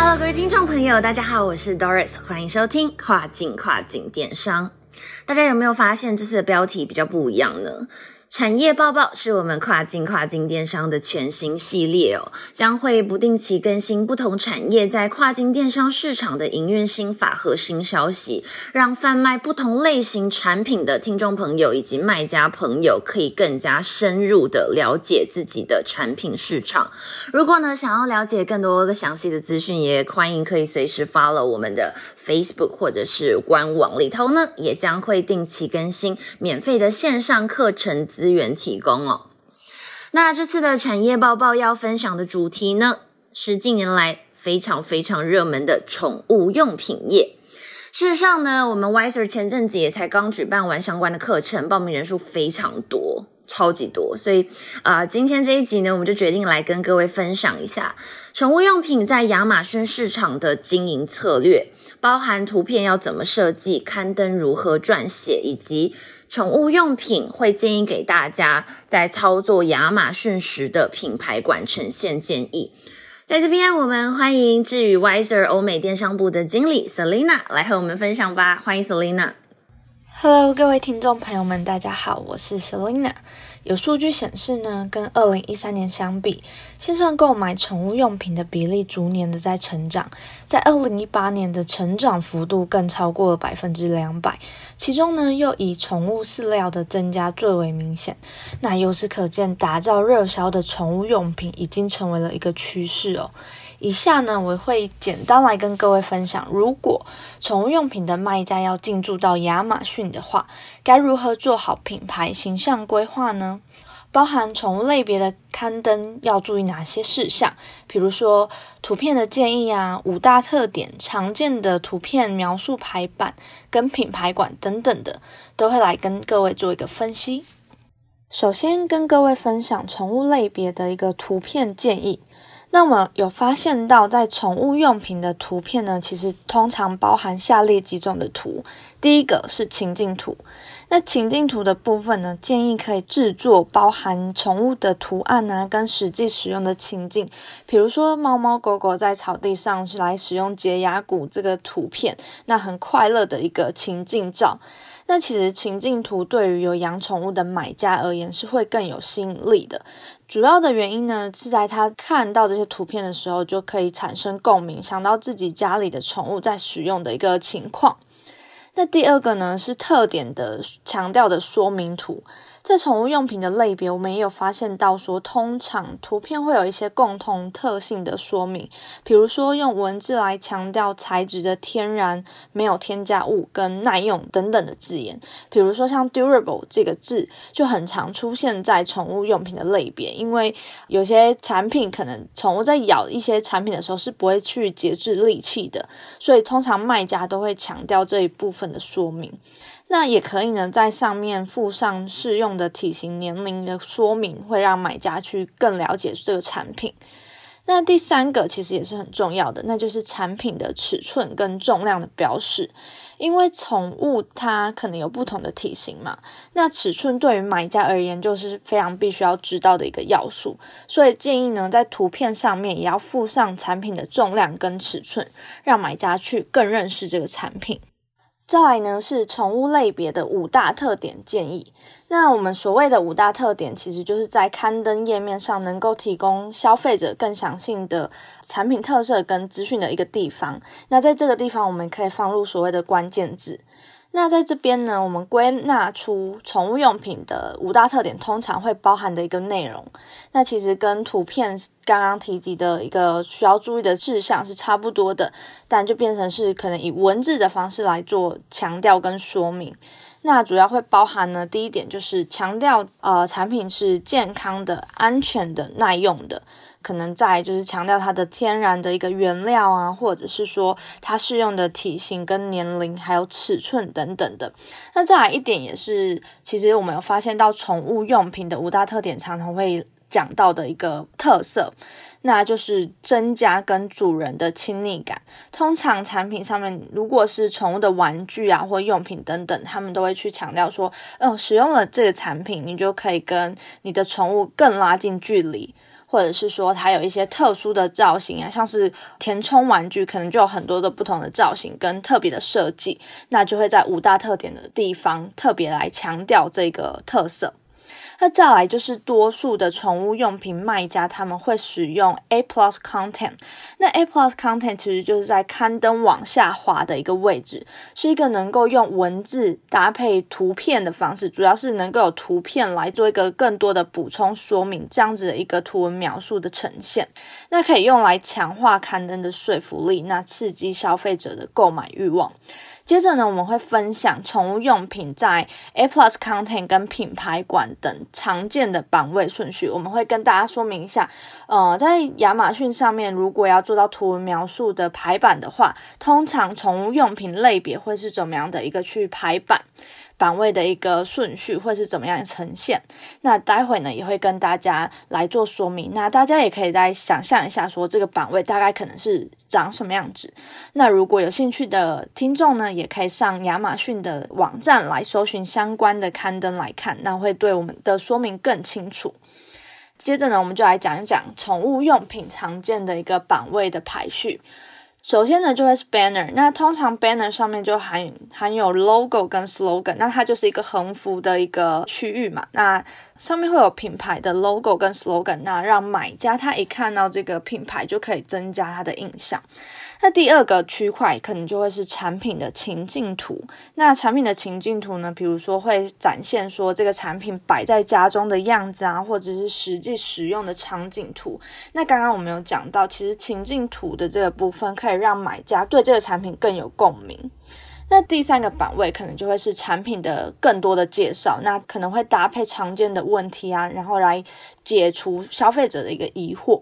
Hello，各位听众朋友，大家好，我是 Doris，欢迎收听跨境跨境电商。大家有没有发现这次的标题比较不一样呢？产业报报是我们跨境跨境电商的全新系列哦，将会不定期更新不同产业在跨境电商市场的营运新法和新消息，让贩卖不同类型产品的听众朋友以及卖家朋友可以更加深入的了解自己的产品市场。如果呢想要了解更多的详细的资讯，也欢迎可以随时 follow 我们的 Facebook 或者是官网里头呢，也将会定期更新免费的线上课程。资源提供哦。那这次的产业报报要分享的主题呢，是近年来非常非常热门的宠物用品业。事实上呢，我们 Wiser 前阵子也才刚举办完相关的课程，报名人数非常多，超级多。所以啊，今天这一集呢，我们就决定来跟各位分享一下宠物用品在亚马逊市场的经营策略，包含图片要怎么设计、刊登如何撰写，以及。宠物用品会建议给大家在操作亚马逊时的品牌馆呈现建议。在这边，我们欢迎智宇 Wiser 欧美电商部的经理 Selina 来和我们分享吧。欢迎 Selina。Hello，各位听众朋友们，大家好，我是 Selina。有数据显示呢，跟二零一三年相比，线上购买宠物用品的比例逐年的在成长，在二零一八年的成长幅度更超过了百分之两百，其中呢又以宠物饲料的增加最为明显。那由此可见，打造热销的宠物用品已经成为了一个趋势哦。以下呢，我会简单来跟各位分享，如果宠物用品的卖家要进驻到亚马逊的话，该如何做好品牌形象规划呢？包含宠物类别的刊登要注意哪些事项？比如说图片的建议啊，五大特点、常见的图片描述排版跟品牌馆等等的，都会来跟各位做一个分析。首先跟各位分享宠物类别的一个图片建议。那么有发现到，在宠物用品的图片呢，其实通常包含下列几种的图。第一个是情境图，那情境图的部分呢，建议可以制作包含宠物的图案啊，跟实际使用的情境，比如说猫猫狗狗在草地上是来使用洁牙骨这个图片，那很快乐的一个情境照。那其实情境图对于有养宠物的买家而言是会更有吸引力的。主要的原因呢，是在他看到这些图片的时候，就可以产生共鸣，想到自己家里的宠物在使用的一个情况。那第二个呢，是特点的强调的说明图。在宠物用品的类别，我们也有发现到说，通常图片会有一些共同特性的说明，比如说用文字来强调材质的天然、没有添加物跟耐用等等的字眼。比如说像 durable 这个字就很常出现在宠物用品的类别，因为有些产品可能宠物在咬一些产品的时候是不会去节制力气的，所以通常卖家都会强调这一部分的说明。那也可以呢，在上面附上适用的体型、年龄的说明，会让买家去更了解这个产品。那第三个其实也是很重要的，那就是产品的尺寸跟重量的标示，因为宠物它可能有不同的体型嘛，那尺寸对于买家而言就是非常必须要知道的一个要素，所以建议呢，在图片上面也要附上产品的重量跟尺寸，让买家去更认识这个产品。再来呢是宠物类别的五大特点建议。那我们所谓的五大特点，其实就是在刊登页面上能够提供消费者更详细的产品特色跟资讯的一个地方。那在这个地方，我们可以放入所谓的关键字。那在这边呢，我们归纳出宠物用品的五大特点，通常会包含的一个内容。那其实跟图片刚刚提及的一个需要注意的事项是差不多的，但就变成是可能以文字的方式来做强调跟说明。那主要会包含呢，第一点就是强调呃产品是健康的、安全的、耐用的，可能在就是强调它的天然的一个原料啊，或者是说它适用的体型跟年龄还有尺寸等等的。那再来一点也是，其实我们有发现到宠物用品的五大特点，常常会讲到的一个特色。那就是增加跟主人的亲昵感。通常产品上面，如果是宠物的玩具啊或用品等等，他们都会去强调说，嗯，使用了这个产品，你就可以跟你的宠物更拉近距离，或者是说它有一些特殊的造型啊，像是填充玩具，可能就有很多的不同的造型跟特别的设计，那就会在五大特点的地方特别来强调这个特色。那再来就是多数的宠物用品卖家，他们会使用 A plus content。那 A plus content 其实就是在刊登往下滑的一个位置，是一个能够用文字搭配图片的方式，主要是能够有图片来做一个更多的补充说明，这样子的一个图文描述的呈现。那可以用来强化刊登的说服力，那刺激消费者的购买欲望。接着呢，我们会分享宠物用品在 A Plus Content 跟品牌馆等常见的版位顺序。我们会跟大家说明一下，呃，在亚马逊上面，如果要做到图文描述的排版的话，通常宠物用品类别会是怎么样的一个去排版？版位的一个顺序会是怎么样呈现？那待会呢也会跟大家来做说明。那大家也可以来想象一下，说这个版位大概可能是长什么样子。那如果有兴趣的听众呢，也可以上亚马逊的网站来搜寻相关的刊登来看，那会对我们的说明更清楚。接着呢，我们就来讲一讲宠物用品常见的一个版位的排序。首先呢，就会是 banner。那通常 banner 上面就含含有 logo 跟 slogan，那它就是一个横幅的一个区域嘛。那上面会有品牌的 logo 跟 slogan，那让买家他一看到这个品牌就可以增加他的印象。那第二个区块可能就会是产品的情境图。那产品的情境图呢，比如说会展现说这个产品摆在家中的样子啊，或者是实际使用的场景图。那刚刚我们有讲到，其实情境图的这个部分可以让买家对这个产品更有共鸣。那第三个版位可能就会是产品的更多的介绍，那可能会搭配常见的问题啊，然后来解除消费者的一个疑惑。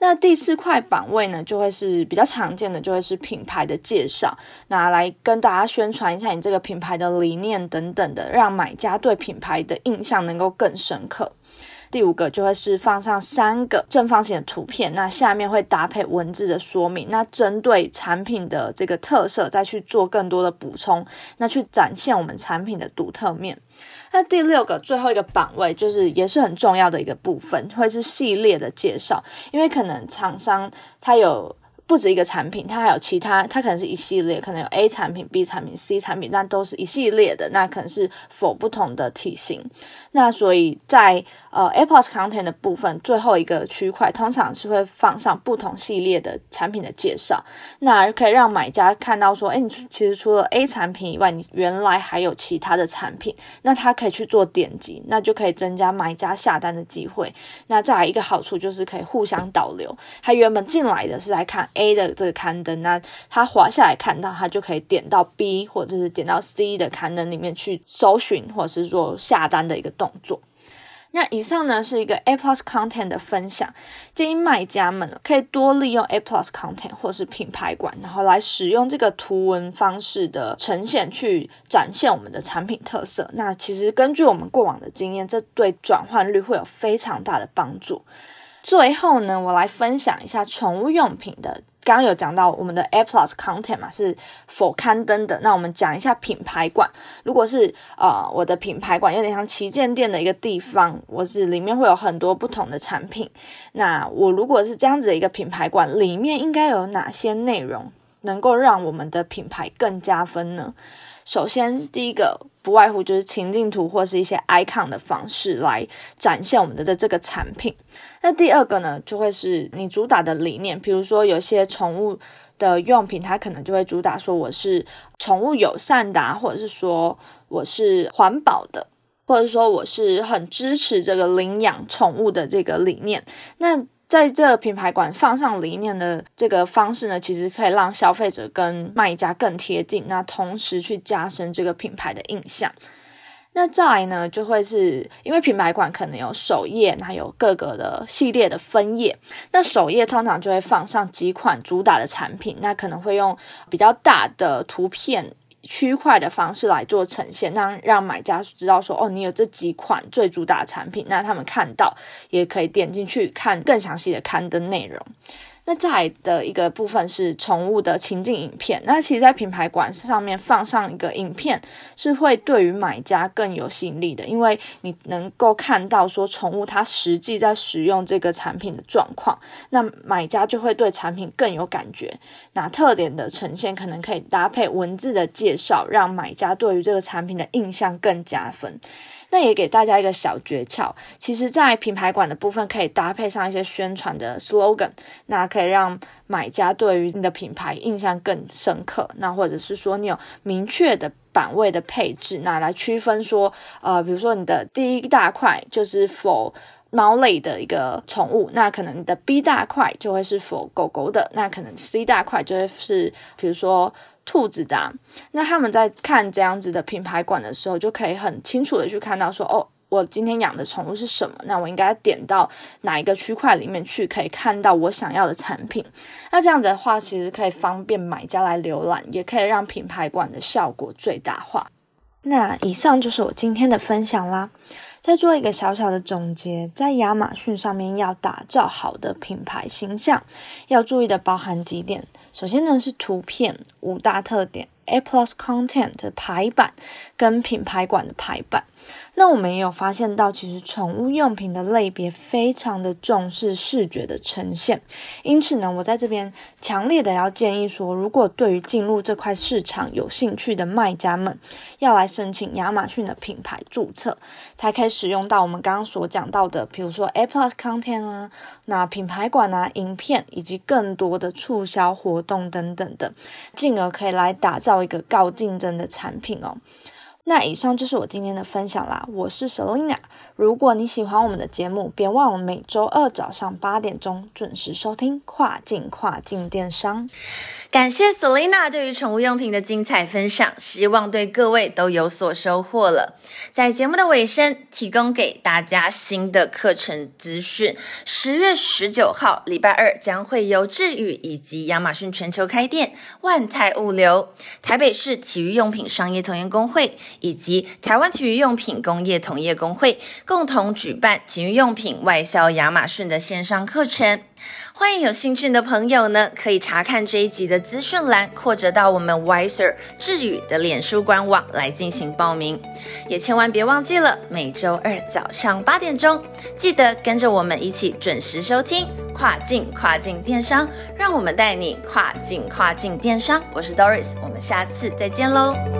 那第四块版位呢，就会是比较常见的，就会是品牌的介绍，拿来跟大家宣传一下你这个品牌的理念等等的，让买家对品牌的印象能够更深刻。第五个就会是放上三个正方形的图片，那下面会搭配文字的说明，那针对产品的这个特色再去做更多的补充，那去展现我们产品的独特面。那第六个最后一个版位就是也是很重要的一个部分，会是系列的介绍，因为可能厂商它有。不止一个产品，它还有其他，它可能是一系列，可能有 A 产品、B 产品、C 产品，但都是一系列的，那可能是否不同的体型。那所以在呃 A Plus Content 的部分，最后一个区块通常是会放上不同系列的产品的介绍，那可以让买家看到说，哎，你其实除了 A 产品以外，你原来还有其他的产品，那他可以去做点击，那就可以增加买家下单的机会。那再来一个好处就是可以互相导流，他原本进来的是来看。A 的这个刊登，那他滑下来看到，他就可以点到 B 或者是点到 C 的刊登里面去搜寻，或者是做下单的一个动作。那以上呢是一个 A Plus Content 的分享，建议卖家们可以多利用 A Plus Content 或是品牌馆，然后来使用这个图文方式的呈现去展现我们的产品特色。那其实根据我们过往的经验，这对转换率会有非常大的帮助。最后呢，我来分享一下宠物用品的。刚刚有讲到我们的 A Plus Content 嘛，是否刊登的？那我们讲一下品牌馆。如果是呃我的品牌馆有点像旗舰店的一个地方，我是里面会有很多不同的产品。那我如果是这样子的一个品牌馆，里面应该有哪些内容能够让我们的品牌更加分呢？首先，第一个不外乎就是情境图或是一些 icon 的方式来展现我们的的这个产品。那第二个呢，就会是你主打的理念，比如说有些宠物的用品，它可能就会主打说我是宠物友善的，或者是说我是环保的，或者说我是很支持这个领养宠物的这个理念。那在这品牌馆放上理念的这个方式呢，其实可以让消费者跟卖家更贴近，那同时去加深这个品牌的印象。那再来呢，就会是因为品牌馆可能有首页，还有各个的系列的分页。那首页通常就会放上几款主打的产品，那可能会用比较大的图片区块的方式来做呈现，让让买家知道说，哦，你有这几款最主打产品，那他们看到也可以点进去看更详细的刊登内容。那再来的一个部分是宠物的情境影片。那其实，在品牌馆上面放上一个影片，是会对于买家更有吸引力的，因为你能够看到说宠物它实际在使用这个产品的状况，那买家就会对产品更有感觉。那特点的呈现可能可以搭配文字的介绍，让买家对于这个产品的印象更加分。那也给大家一个小诀窍，其实，在品牌馆的部分可以搭配上一些宣传的 slogan，那可以让买家对于你的品牌印象更深刻。那或者是说，你有明确的版位的配置，那来区分说，呃，比如说你的第一大块就是 for 猫类的一个宠物，那可能你的 B 大块就会是 for 狗狗的，那可能 C 大块就会是，比如说。兔子的，那他们在看这样子的品牌馆的时候，就可以很清楚的去看到说，哦，我今天养的宠物是什么？那我应该点到哪一个区块里面去，可以看到我想要的产品。那这样子的话，其实可以方便买家来浏览，也可以让品牌馆的效果最大化。那以上就是我今天的分享啦。再做一个小小的总结，在亚马逊上面要打造好的品牌形象，要注意的包含几点。首先呢是图片五大特点，A plus content 的排版跟品牌馆的排版。那我们也有发现到，其实宠物用品的类别非常的重视视觉的呈现，因此呢，我在这边强烈的要建议说，如果对于进入这块市场有兴趣的卖家们，要来申请亚马逊的品牌注册，才可以使用到我们刚刚所讲到的，比如说 A Plus Content 啊，那品牌馆啊，影片以及更多的促销活动等等的，进而可以来打造一个高竞争的产品哦。那以上就是我今天的分享啦，我是 Selina。如果你喜欢我们的节目，别忘了每周二早上八点钟准时收听跨境跨境电商。感谢 Selina 对于宠物用品的精彩分享，希望对各位都有所收获了。在节目的尾声，提供给大家新的课程资讯：十月十九号礼拜二将会有智宇以及亚马逊全球开店、万泰物流、台北市体育用品商业同业工会以及台湾体育用品工业同业工会。共同举办体育用品外销亚马逊的线上课程，欢迎有兴趣的朋友呢，可以查看这一集的资讯栏，或者到我们 Wiser 智宇的脸书官网来进行报名。也千万别忘记了，每周二早上八点钟，记得跟着我们一起准时收听跨境跨境电商，让我们带你跨境跨境电商。我是 Doris，我们下次再见喽。